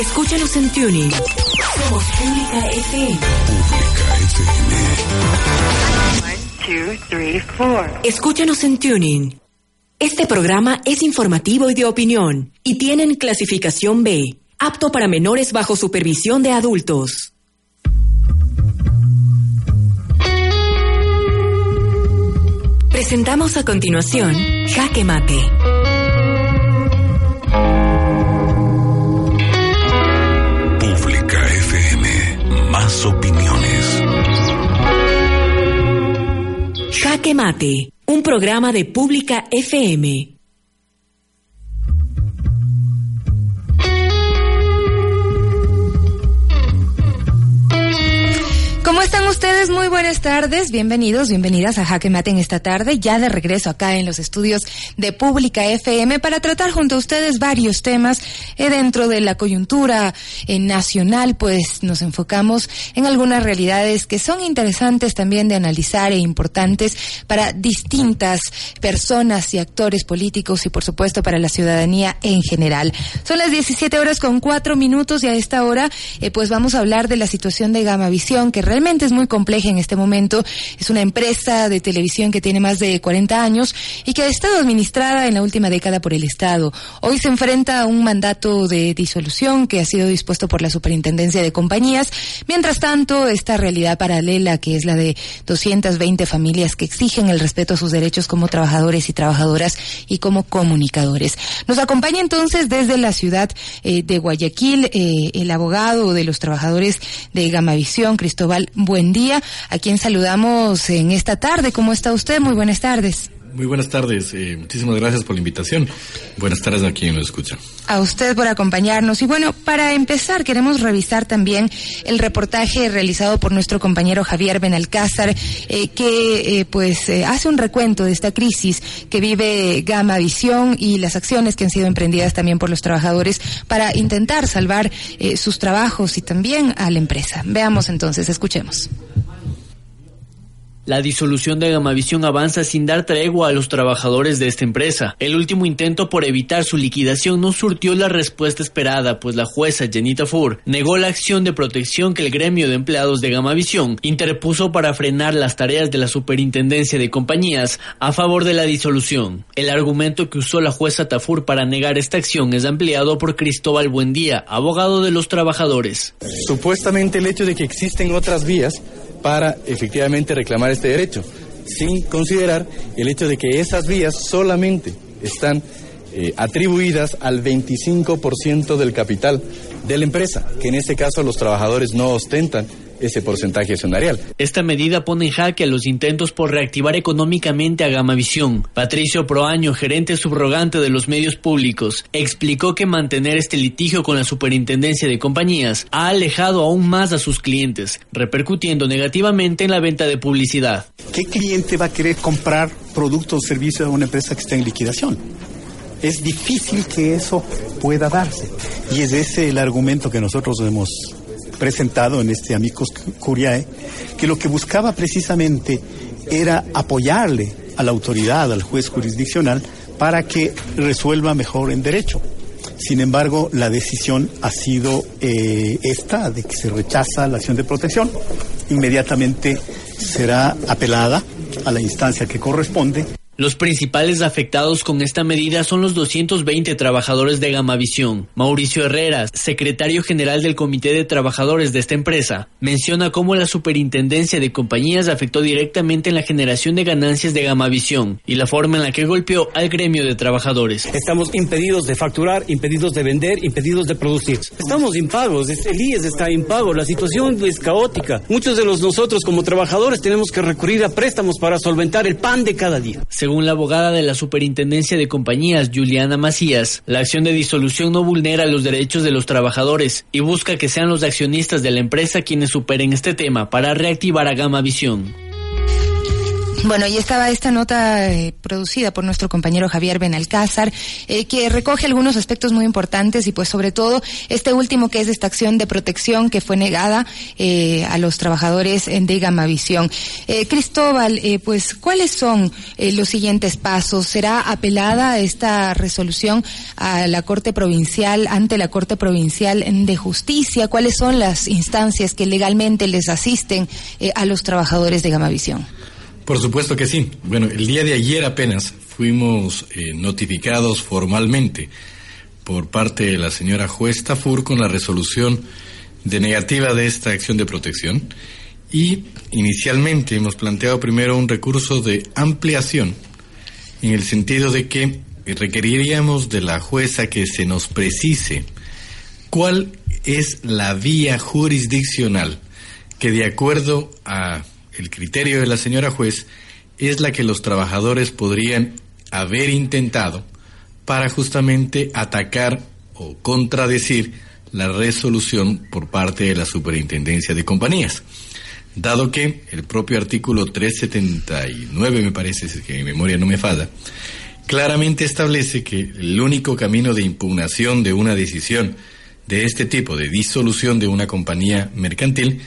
Escúchanos en Tuning. Somos Pública FM. Escúchanos en Tuning. Este programa es informativo y de opinión y tienen clasificación B, apto para menores bajo supervisión de adultos. Presentamos a continuación Jaque Mate. Más opiniones. Jaque Mate, un programa de Pública FM. ¿Cómo están ustedes? Muy buenas tardes. Bienvenidos, bienvenidas a Jaque Mate en esta tarde. Ya de regreso acá en los estudios de Pública FM para tratar junto a ustedes varios temas eh, dentro de la coyuntura eh, nacional. Pues nos enfocamos en algunas realidades que son interesantes también de analizar e importantes para distintas personas y actores políticos y por supuesto para la ciudadanía en general. Son las 17 horas con cuatro minutos y a esta hora eh, pues vamos a hablar de la situación de Gamavisión que realmente es muy compleja en este momento. Es una empresa de televisión que tiene más de 40 años y que ha estado administrada en la última década por el Estado. Hoy se enfrenta a un mandato de disolución que ha sido dispuesto por la Superintendencia de Compañías. Mientras tanto, esta realidad paralela, que es la de 220 familias que exigen el respeto a sus derechos como trabajadores y trabajadoras y como comunicadores. Nos acompaña entonces desde la ciudad eh, de Guayaquil eh, el abogado de los trabajadores de Gamavisión, Cristóbal día. A quien saludamos en esta tarde. ¿Cómo está usted? Muy buenas tardes. Muy buenas tardes. Eh, muchísimas gracias por la invitación. Buenas tardes a quien nos escucha. A usted por acompañarnos. Y bueno, para empezar, queremos revisar también el reportaje realizado por nuestro compañero Javier Benalcázar, eh, que eh, pues eh, hace un recuento de esta crisis que vive Gama Visión y las acciones que han sido emprendidas también por los trabajadores para intentar salvar sus trabajos y también a la empresa. Veamos entonces, escuchemos. La disolución de Gamavisión avanza sin dar tregua a los trabajadores de esta empresa. El último intento por evitar su liquidación no surtió la respuesta esperada, pues la jueza Jenita Fur negó la acción de protección que el gremio de empleados de Gamavisión interpuso para frenar las tareas de la superintendencia de compañías a favor de la disolución. El argumento que usó la jueza Tafur para negar esta acción es ampliado por Cristóbal Buendía, abogado de los trabajadores. Supuestamente el hecho de que existen otras vías para efectivamente reclamar este derecho, sin considerar el hecho de que esas vías solamente están eh, atribuidas al 25% del capital de la empresa, que en este caso los trabajadores no ostentan ese porcentaje accionarial. Esta medida pone en jaque a los intentos por reactivar económicamente a Gamavisión. Patricio Proaño, gerente subrogante de los medios públicos, explicó que mantener este litigio con la superintendencia de compañías ha alejado aún más a sus clientes, repercutiendo negativamente en la venta de publicidad. ¿Qué cliente va a querer comprar productos o servicios de una empresa que está en liquidación? Es difícil que eso pueda darse. Y es ese el argumento que nosotros hemos presentado en este Amicus Curiae, que lo que buscaba precisamente era apoyarle a la autoridad, al juez jurisdiccional, para que resuelva mejor en derecho. Sin embargo, la decisión ha sido eh, esta, de que se rechaza la acción de protección. Inmediatamente será apelada a la instancia que corresponde. Los principales afectados con esta medida son los 220 trabajadores de Gamavisión. Mauricio Herrera, secretario general del Comité de Trabajadores de esta empresa, menciona cómo la superintendencia de compañías afectó directamente en la generación de ganancias de Gamavisión y la forma en la que golpeó al gremio de trabajadores. Estamos impedidos de facturar, impedidos de vender, impedidos de producir. Estamos impagos, el IES está impago, la situación es caótica. Muchos de los nosotros como trabajadores tenemos que recurrir a préstamos para solventar el pan de cada día. Según Según la abogada de la Superintendencia de Compañías, Juliana Macías, la acción de disolución no vulnera los derechos de los trabajadores y busca que sean los accionistas de la empresa quienes superen este tema para reactivar a Gama Visión. Bueno, y estaba esta nota eh, producida por nuestro compañero Javier Benalcázar, eh, que recoge algunos aspectos muy importantes y pues sobre todo este último que es esta acción de protección que fue negada eh, a los trabajadores de Gamavisión. Cristóbal, pues ¿cuáles son los siguientes pasos? ¿Será apelada esta resolución a la Corte Provincial, ante la Corte Provincial de Justicia? ¿Cuáles son las instancias que legalmente les asisten a los trabajadores de Gamavisión? Por supuesto que sí. Bueno, el día de ayer apenas fuimos eh, notificados formalmente por parte de la señora juez Tafur con la resolución de negativa de esta acción de protección y inicialmente hemos planteado primero un recurso de ampliación en el sentido de que requeriríamos de la jueza que se nos precise cuál es la vía jurisdiccional que de acuerdo a el criterio de la señora juez es la que los trabajadores podrían haber intentado para justamente atacar o contradecir la resolución por parte de la Superintendencia de Compañías. Dado que el propio artículo 379, me parece, que mi memoria no me falla, claramente establece que el único camino de impugnación de una decisión de este tipo, de disolución de una compañía mercantil,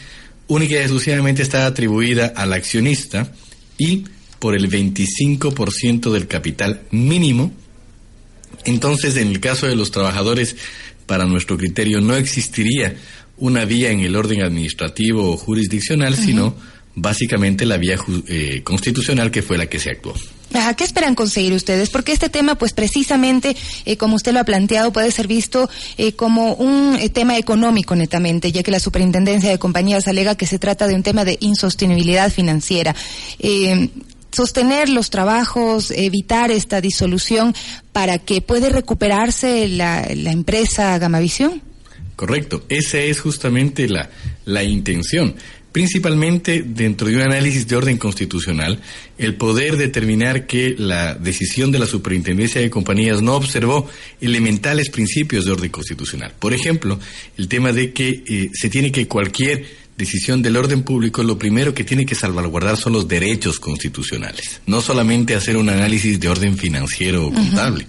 única y exclusivamente está atribuida al accionista y por el 25% del capital mínimo. Entonces, en el caso de los trabajadores, para nuestro criterio no existiría una vía en el orden administrativo o jurisdiccional, sino básicamente la vía eh, constitucional que fue la que se actuó. ¿Qué esperan conseguir ustedes? Porque este tema, pues precisamente, eh, como usted lo ha planteado, puede ser visto eh, como un eh, tema económico netamente, ya que la Superintendencia de Compañías alega que se trata de un tema de insostenibilidad financiera. sostener los trabajos, evitar esta disolución para que pueda recuperarse la, la empresa Gamavisión. Correcto, esa es justamente la, la intención principalmente dentro de un análisis de orden constitucional, el poder determinar que la decisión de la Superintendencia de Compañías no observó elementales principios de orden constitucional. Por ejemplo, el tema de que eh, se tiene que cualquier decisión del orden público, lo primero que tiene que salvaguardar son los derechos constitucionales, no solamente hacer un análisis de orden financiero o contable,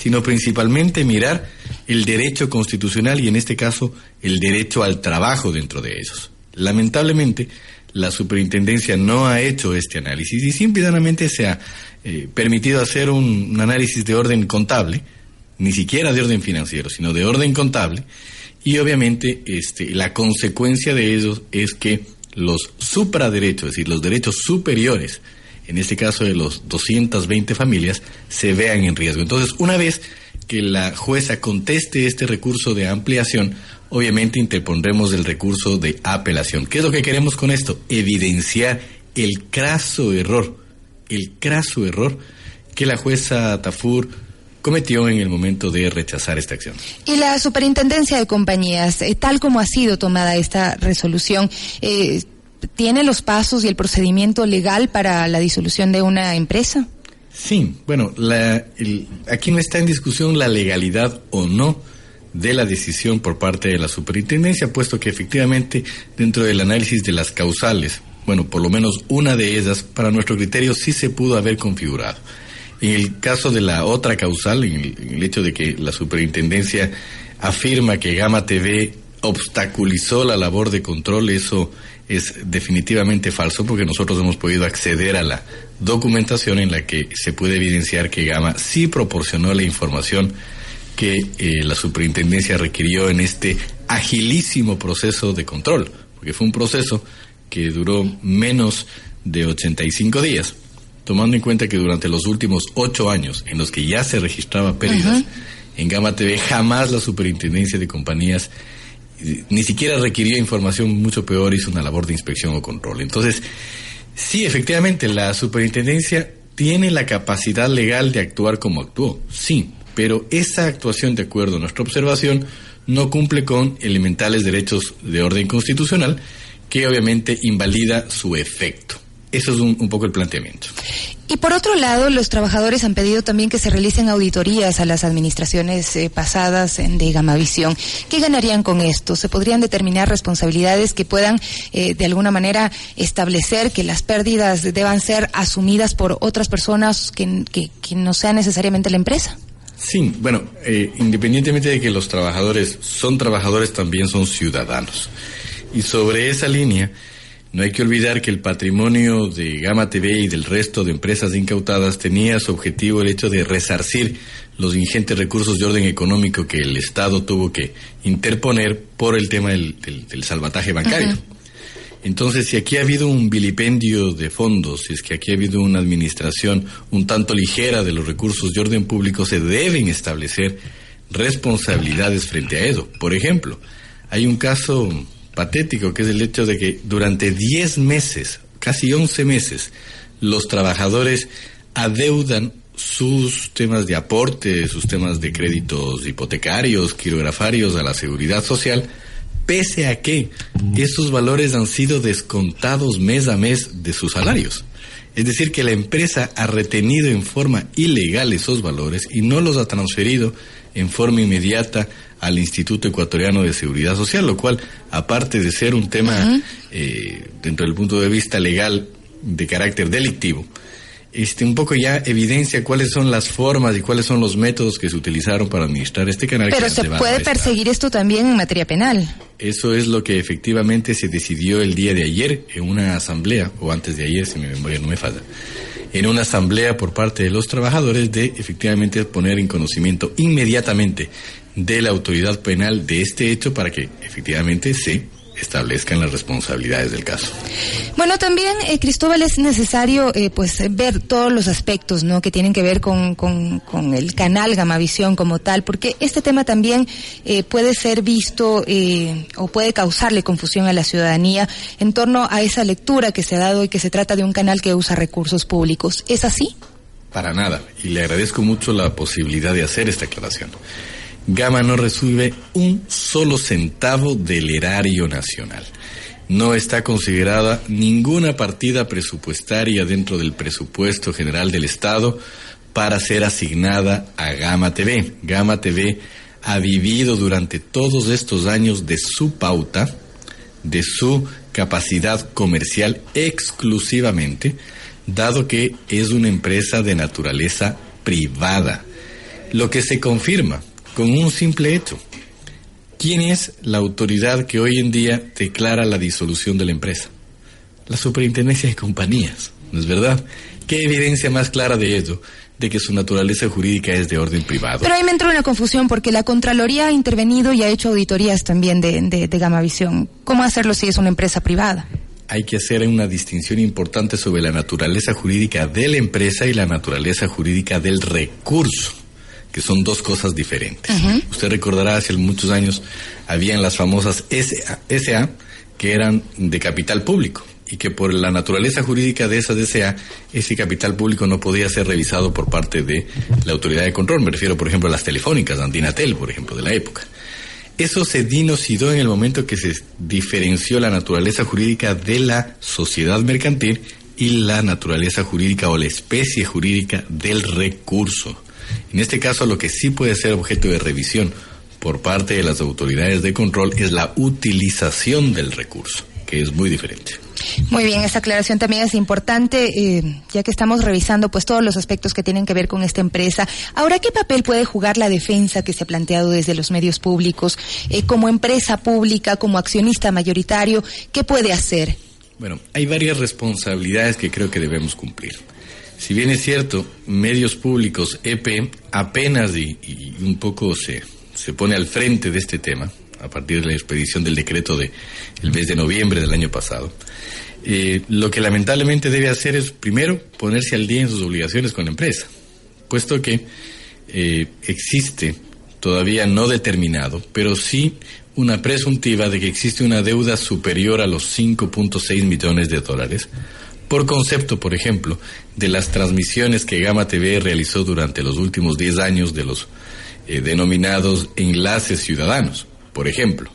sino principalmente mirar el derecho constitucional y en este caso el derecho al trabajo dentro de ellos. Lamentablemente, la superintendencia no ha hecho este análisis y simplemente se ha eh, permitido hacer un, análisis de orden contable, ni siquiera de orden financiero, sino de orden contable, y obviamente este, la consecuencia de ello es que los supraderechos, es decir, los derechos superiores, en este caso de los 220 familias, se vean en riesgo. Entonces, una vez que la jueza conteste este recurso de ampliación, obviamente interpondremos el recurso de apelación. ¿Qué es lo que queremos con esto? Evidenciar el craso error, el craso error que la jueza Tafur cometió en el momento de rechazar esta acción. Y la superintendencia de compañías, eh, tal como ha sido tomada esta resolución, eh, ¿tiene los pasos y el procedimiento legal para la disolución de una empresa? Sí, bueno, aquí no está en discusión la legalidad o no de la decisión por parte de la superintendencia, puesto que efectivamente dentro del análisis de las causales, bueno, por lo menos una de ellas, para nuestro criterio, sí se pudo haber configurado. En el caso de la otra causal, en el, hecho de que la superintendencia afirma que Gama TV obstaculizó la labor de control, eso es definitivamente falso porque nosotros hemos podido acceder a la documentación en la que se puede evidenciar que Gama sí proporcionó la información que eh, la superintendencia requirió en este agilísimo proceso de control, porque fue un proceso que duró menos de 85 días, tomando en cuenta que durante los últimos ocho años en los que ya se registraba pérdidas en Gama TV, jamás la superintendencia de compañías ni siquiera requirió información, mucho peor hizo una labor de inspección o control. Entonces, sí, efectivamente, la superintendencia tiene la capacidad legal de actuar como actuó, sí, pero esa actuación, de acuerdo a nuestra observación, no cumple con elementales derechos de orden constitucional que obviamente invalida su efecto. Eso es un, un, poco el planteamiento. Y por otro lado, los trabajadores han pedido también que se realicen auditorías a las administraciones eh, pasadas de Gamavisión. ¿Qué ganarían con esto? ¿Se podrían determinar responsabilidades que puedan, eh, de alguna manera, establecer que las pérdidas deban ser asumidas por otras personas que, que, que no sea necesariamente la empresa? Sí, bueno, eh, independientemente de que los trabajadores son trabajadores, también son ciudadanos. Y sobre esa línea, no hay que olvidar que el patrimonio de Gama TV y del resto de empresas incautadas tenía su objetivo el hecho de resarcir los ingentes recursos de orden económico que el Estado tuvo que interponer por el tema del, del, salvataje bancario. Entonces, si aquí ha habido un vilipendio de fondos, si es que aquí ha habido una administración un tanto ligera de los recursos de orden público, se deben establecer responsabilidades frente a eso. Por ejemplo, hay un caso patético, que es el hecho de que durante 10 meses, casi 11 meses, los trabajadores adeudan sus temas de aporte, sus temas de créditos hipotecarios, quirografarios a la seguridad social, pese a que esos valores han sido descontados mes a mes de sus salarios. Es decir, que la empresa ha retenido en forma ilegal esos valores y no los ha transferido en forma inmediata al Instituto Ecuatoriano de Seguridad Social, lo cual, aparte de ser un tema uh -huh. eh, dentro del punto de vista legal de carácter delictivo, este, un poco ya evidencia cuáles son las formas y cuáles son los métodos que se utilizaron para administrar este canal. Pero se puede perseguir esto también en materia penal. Eso es lo que efectivamente se decidió el día de ayer en una asamblea, o antes de ayer, si mi memoria no me falla, en una asamblea por parte de los trabajadores de efectivamente poner en conocimiento inmediatamente de la autoridad penal de este hecho para que efectivamente se establezcan las responsabilidades del caso. Bueno, también, eh, Cristóbal, es necesario eh, pues ver todos los aspectos ¿no? que tienen que ver con, con, con, el canal Gamavisión como tal, porque este tema también eh, puede ser visto eh, o puede causarle confusión a la ciudadanía en torno a esa lectura que se ha dado y que se trata de un canal que usa recursos públicos. ¿Es así? Para nada, y le agradezco mucho la posibilidad de hacer esta aclaración. Gama no recibe un solo centavo del erario nacional. No está considerada ninguna partida presupuestaria dentro del presupuesto general del Estado para ser asignada a Gama TV. Gama TV ha vivido durante todos estos años de su pauta, de su capacidad comercial exclusivamente, dado que es una empresa de naturaleza privada. Lo que se confirma con un simple hecho. ¿Quién es la autoridad que hoy en día declara la disolución de la empresa? La superintendencia de compañías, ¿no es verdad? ¿Qué evidencia más clara de ello? de que su naturaleza jurídica es de orden privado. Pero ahí me entró una confusión porque la Contraloría ha intervenido y ha hecho auditorías también de, de, de Gamavisión. ¿Cómo hacerlo si es una empresa privada? Hay que hacer una distinción importante sobre la naturaleza jurídica de la empresa y la naturaleza jurídica del recurso que son dos cosas diferentes. Uh -huh. Usted recordará hace muchos años habían las famosas SA, SA, que eran de capital público y que por la naturaleza jurídica de esas SA, ese capital público no podía ser revisado por parte de la autoridad de control. Me refiero, por ejemplo, a las telefónicas, Antinatel, por ejemplo, de la época. Eso se dinocidó en el momento que se diferenció la naturaleza jurídica de la sociedad mercantil y la naturaleza jurídica o la especie jurídica del recurso. En este caso, lo que sí puede ser objeto de revisión por parte de las autoridades de control es la utilización del recurso, que es muy diferente. Muy bien, esta aclaración también es importante, eh, ya que estamos revisando pues todos los aspectos que tienen que ver con esta empresa. Ahora, ¿qué papel puede jugar la defensa que se ha planteado desde los medios públicos eh, como empresa pública, como accionista mayoritario? ¿Qué puede hacer? Bueno, hay varias responsabilidades que creo que debemos cumplir. Si bien es cierto, medios públicos, EP, apenas y, un poco se, se pone al frente de este tema, a partir de la expedición del decreto del de mes de noviembre del año pasado, eh, lo que lamentablemente debe hacer es, primero, ponerse al día en sus obligaciones con la empresa, puesto que eh, existe, todavía no determinado, pero sí una presuntiva de que existe una deuda superior a los 5.6 millones de dólares, por concepto, por ejemplo, de las transmisiones que Gama TV realizó durante los últimos 10 años de los eh, denominados enlaces ciudadanos, por ejemplo.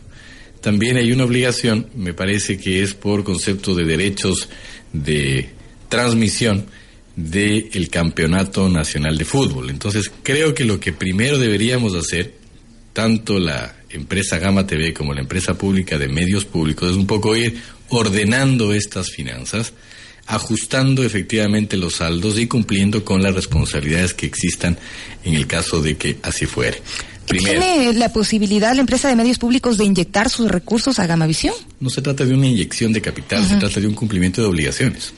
También hay una obligación, me parece que es por concepto de derechos de, transmisión del Campeonato Nacional de Fútbol. Entonces, creo que lo que primero deberíamos hacer, tanto la empresa Gama TV como la empresa pública de medios públicos, es un poco ir ordenando estas finanzas, ajustando efectivamente los saldos y cumpliendo con las responsabilidades que existan en el caso de que así fuere. ¿Tiene la posibilidad la empresa de medios públicos de inyectar sus recursos a Gamavisión? No se trata de una inyección de capital, se trata de un cumplimiento de obligaciones.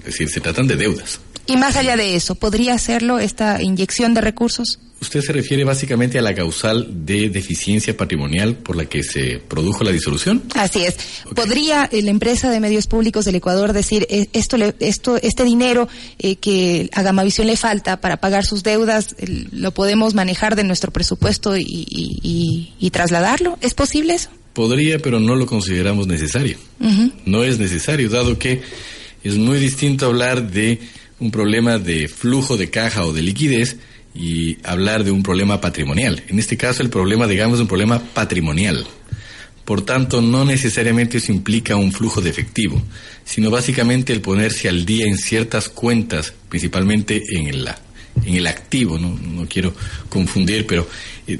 Es decir, se tratan de deudas. Y más allá de eso, ¿podría hacerlo esta inyección de recursos? Usted se refiere básicamente a la causal de deficiencia patrimonial por la que se produjo la disolución. Así es. ¿Podría eh, la empresa de medios públicos del Ecuador decir eh, esto, esto, este dinero eh, que a Gamavisión le falta para pagar sus deudas lo podemos manejar de nuestro presupuesto y, trasladarlo? ¿Es posible eso? Podría, pero no lo consideramos necesario. No es necesario, dado que es muy distinto hablar de un problema de flujo de caja o de liquidez y hablar de un problema patrimonial. En este caso, el problema, digamos, es un problema patrimonial. Por tanto, no necesariamente eso implica un flujo de efectivo, sino básicamente el ponerse al día en ciertas cuentas, principalmente en el, en el activo, no, no quiero confundir, pero eh,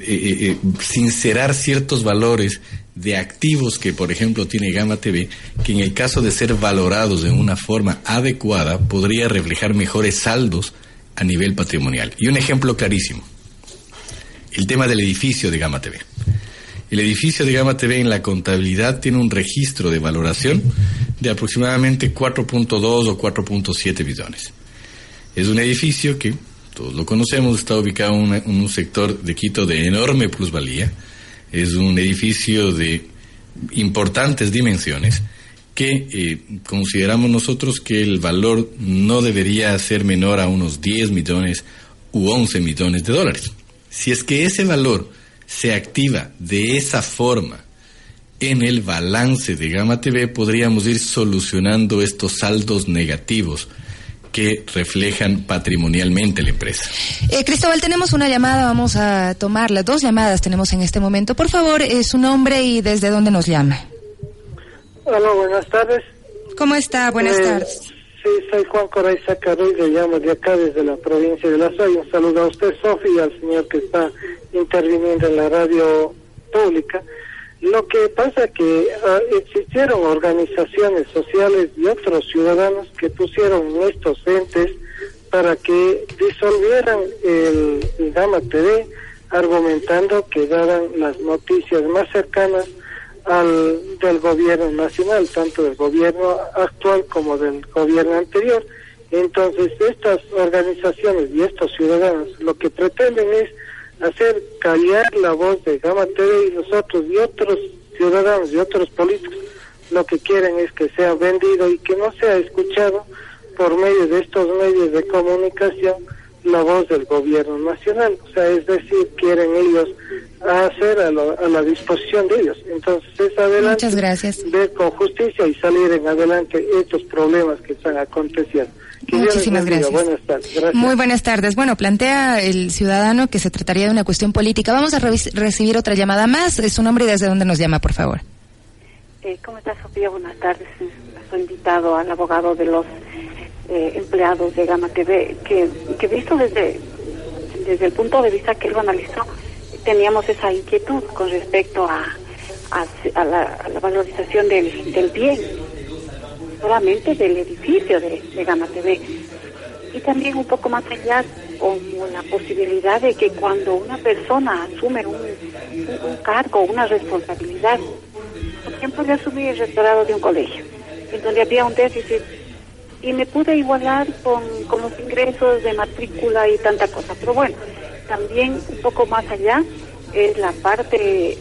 eh, sincerar ciertos valores de activos que, por ejemplo, tiene Gama TV, que en el caso de ser valorados de una forma adecuada, podría reflejar mejores saldos a nivel patrimonial. Y un ejemplo clarísimo, el tema del edificio de Gama TV. El edificio de Gama TV en la contabilidad tiene un registro de valoración de aproximadamente 4.2 o 4.7 billones. Es un edificio que, todos lo conocemos, está ubicado en un sector de Quito de enorme plusvalía, es un edificio de importantes dimensiones que eh, consideramos nosotros que el valor no debería ser menor a unos 10 millones u 11 millones de dólares. Si es que ese valor se activa de esa forma en el balance de Gama TV, podríamos ir solucionando estos saldos negativos que reflejan patrimonialmente la empresa. Eh, Cristóbal, tenemos una llamada, vamos a tomarla. Dos llamadas tenemos en este momento. Por favor, eh, su nombre y desde dónde nos llama. Hola, buenas tardes. ¿Cómo está? Buenas eh, tardes. Sí, soy Juan Coraiza Carril, le llamo de acá desde la provincia de La Soya. Un saludo a usted, Sofía, y al señor que está interviniendo en la radio pública. Lo que pasa es que ah, existieron organizaciones sociales y otros ciudadanos que pusieron estos entes para que disolvieran el, el Gama TV, argumentando que daban las noticias más cercanas al del gobierno nacional, tanto del gobierno actual como del gobierno anterior. Entonces, estas organizaciones y estos ciudadanos lo que pretenden es hacer callar la voz de Gama TV y nosotros y otros ciudadanos y otros políticos lo que quieren es que sea vendido y que no sea escuchado por medio de estos medios de comunicación la voz del gobierno nacional. O sea, es decir, quieren ellos hacer a, la disposición de ellos. Entonces es adelante Muchas gracias. ver con justicia y salir en adelante estos problemas que están aconteciendo. Muchísimas gracias. Muy buenas tardes. Bueno, plantea el ciudadano que se trataría de una cuestión política. Vamos a recibir otra llamada más. Su nombre y desde dónde nos llama, por favor. Eh, ¿Cómo estás, Sofía? Buenas tardes. Soy invitado al abogado de los eh, empleados de Gama TV, que, que visto desde, desde el punto de vista que él lo analizó, teníamos esa inquietud con respecto a, a, la, valorización del, del bien solamente del edificio de, Gama TV. Y también un poco más allá, como la posibilidad de que cuando una persona asume un, un, cargo, una responsabilidad, por ejemplo, yo asumí el rectorado de un colegio, en donde había un déficit y me pude igualar con, con los ingresos de matrícula y tanta cosa. Pero bueno, también un poco más allá es la parte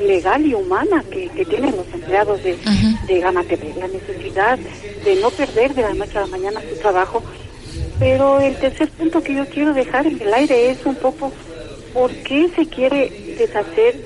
legal y humana que, tienen los empleados de, de Gama TV, la necesidad de no perder de la noche a la mañana su trabajo. Pero el tercer punto que yo quiero dejar en el aire es un poco por qué se quiere deshacer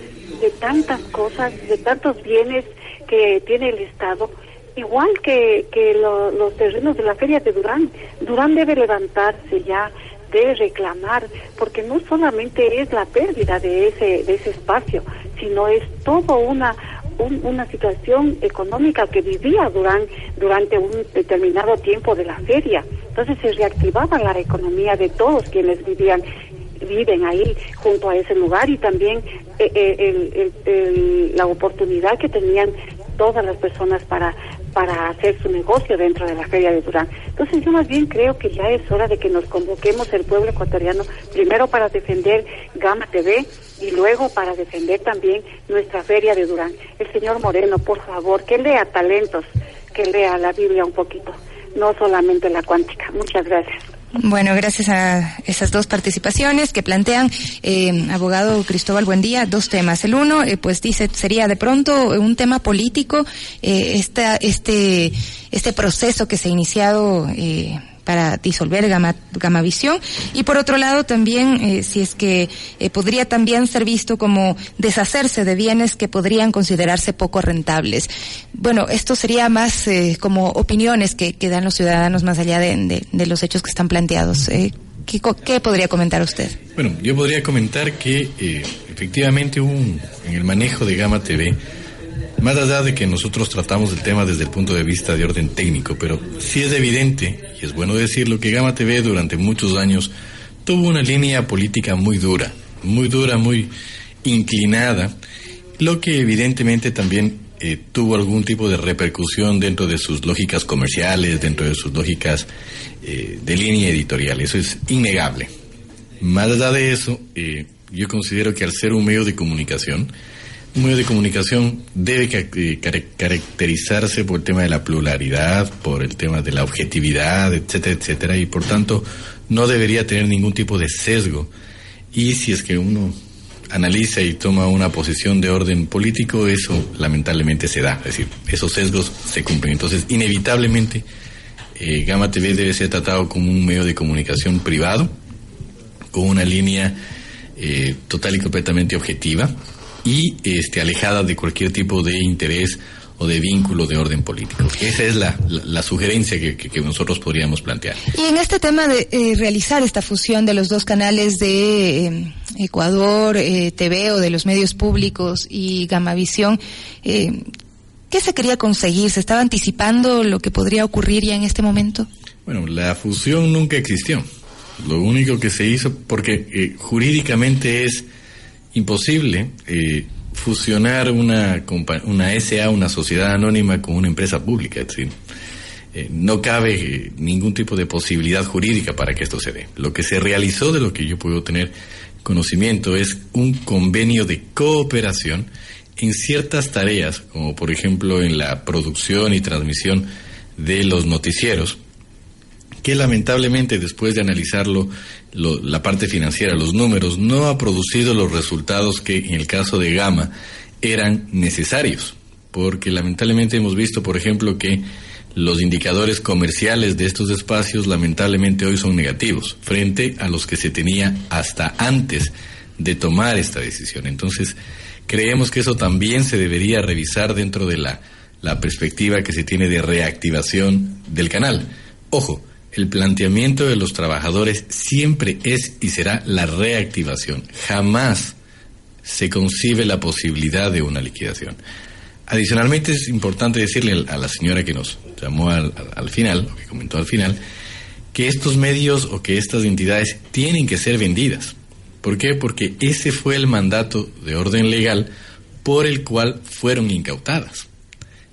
de tantas cosas, de tantos bienes que tiene el Estado, igual que, que los terrenos de la feria de Durán. Durán debe levantarse ya de reclamar, porque no solamente es la pérdida de ese, de ese espacio, sino es todo una, una situación económica que vivía durante, durante un determinado tiempo de la feria. Entonces se reactivaba la economía de todos quienes vivían viven ahí junto a ese lugar y también eh, eh, la oportunidad que tenían todas las personas para para hacer su negocio dentro de la Feria de Durán. Entonces yo más bien creo que ya es hora de que nos convoquemos el pueblo ecuatoriano primero para defender Gama TV y luego para defender también nuestra Feria de Durán. El señor Moreno, por favor, que lea talentos, que lea la Biblia un poquito, no solamente la cuántica. Muchas gracias. Bueno, gracias a esas dos participaciones que plantean, eh, abogado Cristóbal Buendía, dos temas. El uno, eh, pues dice, sería de pronto un tema político, eh, esta, este, este proceso que se ha iniciado, eh, para disolver Gama, Gamavisión y por otro lado también eh, si es que eh, podría también ser visto como deshacerse de bienes que podrían considerarse poco rentables. Bueno, esto sería más eh, como opiniones que, dan los ciudadanos más allá de, de, los hechos que están planteados. ¿qué, ¿qué, podría comentar usted? Bueno, yo podría comentar que efectivamente un, en el manejo de Gama TV más allá de que nosotros tratamos el tema desde el punto de vista de orden técnico, pero sí es evidente, y es bueno decirlo, que Gama TV durante muchos años tuvo una línea política muy dura, muy dura, muy inclinada, lo que evidentemente también eh, tuvo algún tipo de repercusión dentro de sus lógicas comerciales, dentro de sus lógicas eh, de línea editorial. Eso es innegable. Más allá de eso, eh, yo considero que al ser un medio de comunicación, un medio de comunicación debe eh, caracterizarse por el tema de la pluralidad, por el tema de la objetividad, etcétera, etcétera, y por tanto no debería tener ningún tipo de sesgo. Y si es que uno analiza y toma una posición de orden político, eso lamentablemente se da, es decir, esos sesgos se cumplen. Entonces, inevitablemente, eh, Gama TV debe ser tratado como un medio de comunicación privado, con una línea eh, total y completamente objetiva, y este, alejada de cualquier tipo de interés o de vínculo de orden político. Esa es la, la, sugerencia que, que, nosotros podríamos plantear. Y en este tema de eh, realizar esta fusión de los dos canales de eh, Ecuador eh, TV o de los medios públicos y Gamavisión, eh, ¿qué se quería conseguir? ¿Se estaba anticipando lo que podría ocurrir ya en este momento? Bueno, la fusión nunca existió. Lo único que se hizo, porque eh, jurídicamente es imposible eh, fusionar una, una SA, una sociedad anónima, con una empresa pública. Es decir, eh, no cabe eh, ningún tipo de posibilidad jurídica para que esto se dé. Lo que se realizó, de lo que yo puedo tener conocimiento, es un convenio de cooperación en ciertas tareas, como por ejemplo en la producción y transmisión de los noticieros, que lamentablemente después de analizarlo la parte financiera, los números, no ha producido los resultados que en el caso de Gama eran necesarios, porque lamentablemente hemos visto, por ejemplo, que los indicadores comerciales de estos espacios lamentablemente hoy son negativos frente a los que se tenía hasta antes de tomar esta decisión. Entonces, creemos que eso también se debería revisar dentro de la, la perspectiva que se tiene de reactivación del canal. Ojo, el planteamiento de los trabajadores siempre es y será la reactivación. Jamás se concibe la posibilidad de una liquidación. Adicionalmente es importante decirle a la señora que nos llamó al, al final, o que comentó al final, que estos medios o que estas entidades tienen que ser vendidas. ¿Por qué? Porque ese fue el mandato de orden legal por el cual fueron incautadas.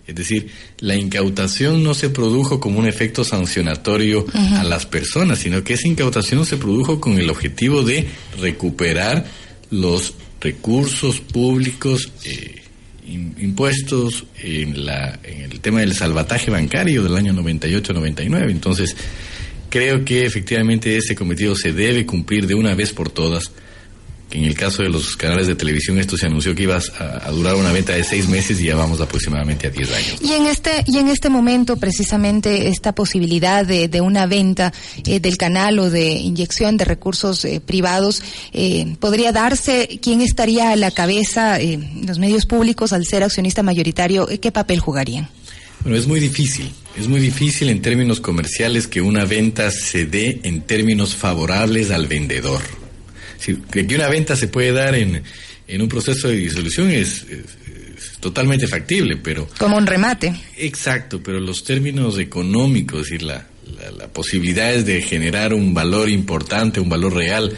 Es decir, la incautación no se produjo como un efecto sancionatorio a las personas, sino que esa incautación se produjo con el objetivo de recuperar los recursos públicos eh, impuestos en, la, en el tema del salvataje bancario del año 98-99. Entonces, creo que efectivamente ese cometido se debe cumplir de una vez por todas en el caso de los canales de televisión esto se anunció que iba a, durar una venta de seis meses y ya vamos aproximadamente a diez años. Y en este y en este momento precisamente esta posibilidad de, de una venta eh, del canal o de inyección de recursos eh, privados eh, podría darse. ¿Quién estaría a la cabeza? Eh, los medios públicos al ser accionista mayoritario, ¿qué papel jugarían? Bueno, es muy difícil. Es muy difícil en términos comerciales que una venta se dé en términos favorables al vendedor que una venta se puede dar en, en un proceso de disolución es, es totalmente factible, pero... Como un remate. Exacto, pero los términos económicos, es decir, la, la, posibilidades de generar un valor importante, un valor real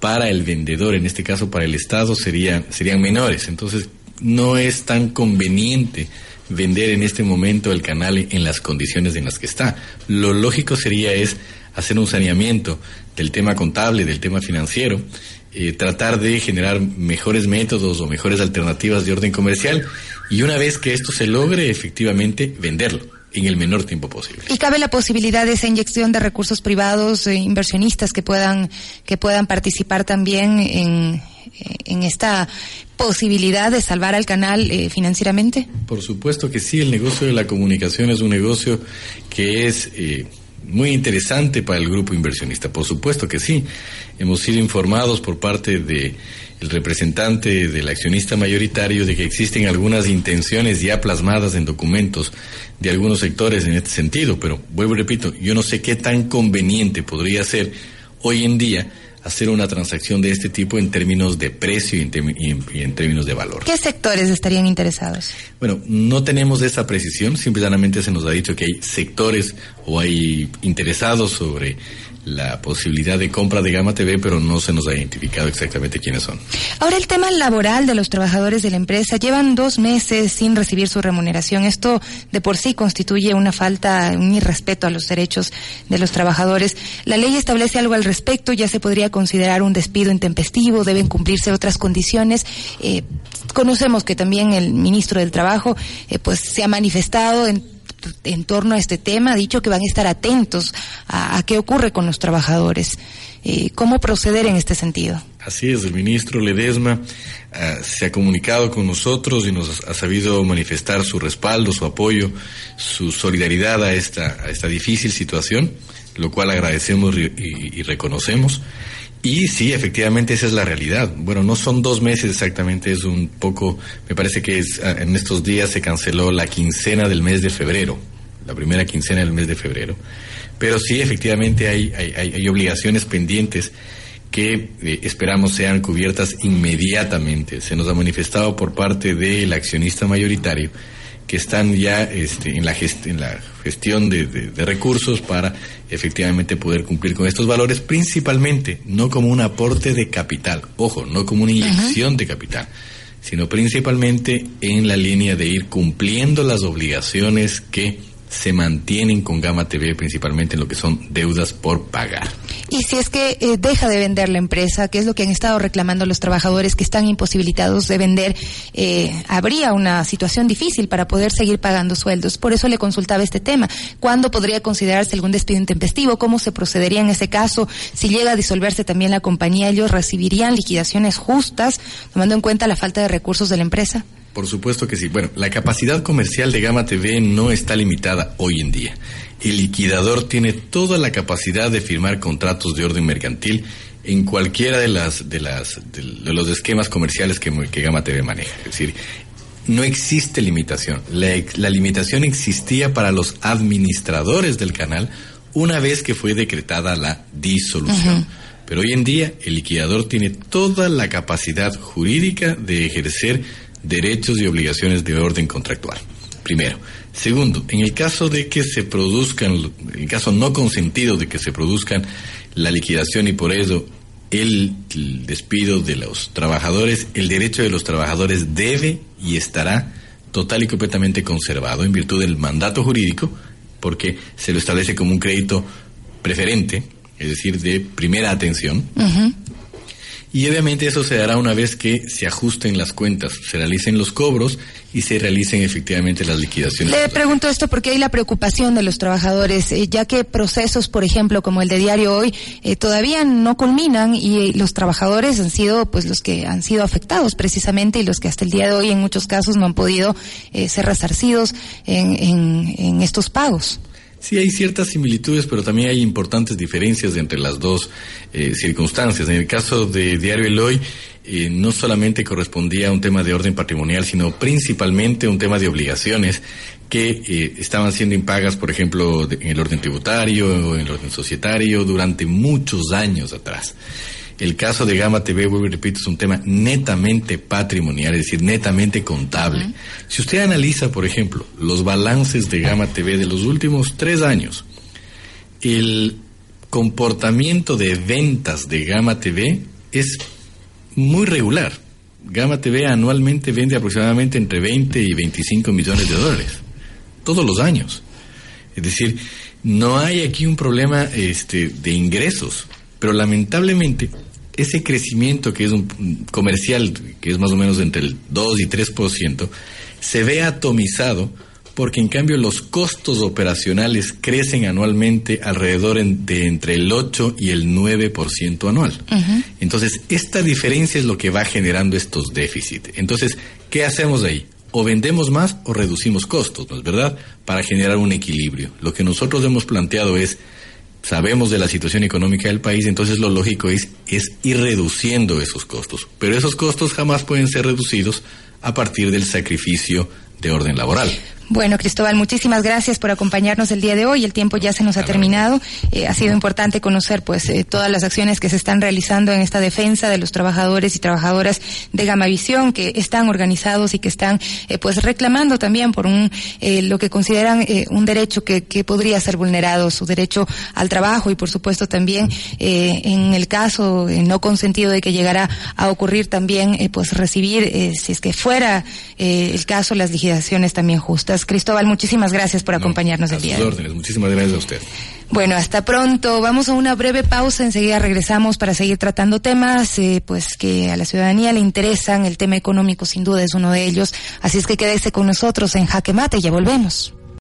para el vendedor, en este caso para el Estado, serían, serían menores. Entonces, no es tan conveniente vender en este momento el canal en las condiciones en las que está. Lo lógico sería es hacer un saneamiento del tema contable, del tema financiero, eh, tratar de generar mejores métodos o mejores alternativas de orden comercial y una vez que esto se logre, efectivamente, venderlo en el menor tiempo posible. ¿Y cabe la posibilidad de esa inyección de recursos privados, e inversionistas que puedan, que puedan participar también en, en esta posibilidad de salvar al canal eh, financieramente? Por supuesto que sí, el negocio de la comunicación es un negocio que es eh, muy interesante para el grupo inversionista, por supuesto que sí. Hemos sido informados por parte de el representante del accionista mayoritario de que existen algunas intenciones ya plasmadas en documentos de algunos sectores en este sentido, pero vuelvo y repito, yo no sé qué tan conveniente podría ser hoy en día hacer una transacción de este tipo en términos de precio y en, términos de valor. ¿Qué sectores estarían interesados? Bueno, no tenemos esa precisión, simplemente se nos ha dicho que hay sectores o hay interesados sobre la posibilidad de compra de Gama TV, pero no se nos ha identificado exactamente quiénes son. Ahora, el tema laboral de los trabajadores de la empresa llevan dos meses sin recibir su remuneración. Esto de por sí constituye una falta, un irrespeto a los derechos de los trabajadores. La ley establece algo al respecto, ya se podría considerar un despido intempestivo, deben cumplirse otras condiciones. Eh, conocemos que también el ministro del Trabajo eh, pues se ha manifestado en en torno a este tema, ha dicho que van a estar atentos a, qué ocurre con los trabajadores. Eh, ¿Cómo proceder en este sentido? Así es, el ministro Ledesma ah, se ha comunicado con nosotros y nos ha sabido manifestar su respaldo, su apoyo, su solidaridad a esta, a esta difícil situación, lo cual agradecemos y reconocemos. Y sí, efectivamente esa es la realidad. Bueno, no son dos meses exactamente, es un poco, me parece que es, ah, en estos días se canceló la quincena del mes de febrero, la primera quincena del mes de febrero. Pero sí, efectivamente hay, hay, obligaciones pendientes que eh, esperamos sean cubiertas inmediatamente. Se nos ha manifestado por parte del accionista mayoritario que están ya este, en, la en la gestión de, de, recursos para efectivamente poder cumplir con estos valores, principalmente no como un aporte de capital, ojo, no como una inyección de capital, sino principalmente en la línea de ir cumpliendo las obligaciones que se mantienen con Gama TV principalmente en lo que son deudas por pagar. Y si es que eh, deja de vender la empresa, que es lo que han estado reclamando los trabajadores que están imposibilitados de vender, eh, habría una situación difícil para poder seguir pagando sueldos. Por eso le consultaba este tema. ¿Cuándo podría considerarse algún despido intempestivo? ¿Cómo se procedería en ese caso? Si llega a disolverse también la compañía, ¿ellos recibirían liquidaciones justas, tomando en cuenta la falta de recursos de la empresa? Por supuesto que sí. Bueno, la capacidad comercial de Gama TV no está limitada hoy en día. El liquidador tiene toda la capacidad de firmar contratos de orden mercantil en cualquiera de las de las de, los esquemas comerciales que, que, Gama TV maneja. Es decir, no existe limitación. La, la limitación existía para los administradores del canal una vez que fue decretada la disolución. Pero hoy en día el liquidador tiene toda la capacidad jurídica de ejercer derechos y obligaciones de orden contractual. Primero. Segundo, en el caso de que se produzcan, en el caso no consentido de que se produzcan la liquidación y por eso el, despido de los trabajadores, el derecho de los trabajadores debe y estará total y completamente conservado en virtud del mandato jurídico, porque se lo establece como un crédito preferente, es decir, de primera atención, y obviamente eso se dará una vez que se ajusten las cuentas, se realicen los cobros y se realicen efectivamente las liquidaciones. Le pregunto esto porque hay la preocupación de los trabajadores, eh, ya que procesos, por ejemplo, como el de Diario Hoy, eh, todavía no culminan y los trabajadores han sido pues los que han sido afectados precisamente y los que hasta el día de hoy en muchos casos no han podido eh, ser resarcidos en estos pagos. Sí, hay ciertas similitudes, pero también hay importantes diferencias entre las dos eh, circunstancias. En el caso de Diario Eloy, eh, no solamente correspondía a un tema de orden patrimonial, sino principalmente un tema de obligaciones que eh, estaban siendo impagas, por ejemplo, en el orden tributario o en el orden societario durante muchos años atrás. El caso de Gama TV, vuelvo y repito, es un tema netamente patrimonial, es decir, netamente contable. Si usted analiza, por ejemplo, los balances de Gama TV de los últimos tres años, el comportamiento de ventas de Gama TV es muy regular. Gama TV anualmente vende aproximadamente entre 20 y 25 millones de dólares, todos los años. Es decir, no hay aquí un problema este, de ingresos, pero lamentablemente ese crecimiento que es un comercial, que es más o menos entre el 2 y 3%, se ve atomizado porque en cambio los costos operacionales crecen anualmente alrededor de entre el 8 y el 9% anual. Entonces, esta diferencia es lo que va generando estos déficits. Entonces, ¿qué hacemos ahí? O vendemos más o reducimos costos, ¿no es verdad? Para generar un equilibrio. Lo que nosotros hemos planteado es, sabemos de la situación económica del país, entonces lo lógico es, es ir reduciendo esos costos. Pero esos costos jamás pueden ser reducidos a partir del sacrificio de orden laboral. Bueno, Cristóbal, muchísimas gracias por acompañarnos el día de hoy. El tiempo ya se nos ha terminado. Eh, ha sido importante conocer, pues, eh, todas las acciones que se están realizando en esta defensa de los trabajadores y trabajadoras de Gamavisión, que están organizados y que están, eh, pues, reclamando también por un lo que consideran un derecho que, que, podría ser vulnerado, su derecho al trabajo y, por supuesto, también en el caso no consentido de que llegara a ocurrir también, pues, recibir, si es que fuera el caso, las liquidaciones también justas. Cristóbal, muchísimas gracias por acompañarnos el día. Sus órdenes, muchísimas gracias a usted. Bueno, hasta pronto. Vamos a una breve pausa. Enseguida regresamos para seguir tratando temas, eh, pues que a la ciudadanía le interesan. El tema económico, sin duda, es uno de ellos. Así es que quédese con nosotros en Jaque Mate. Ya volvemos.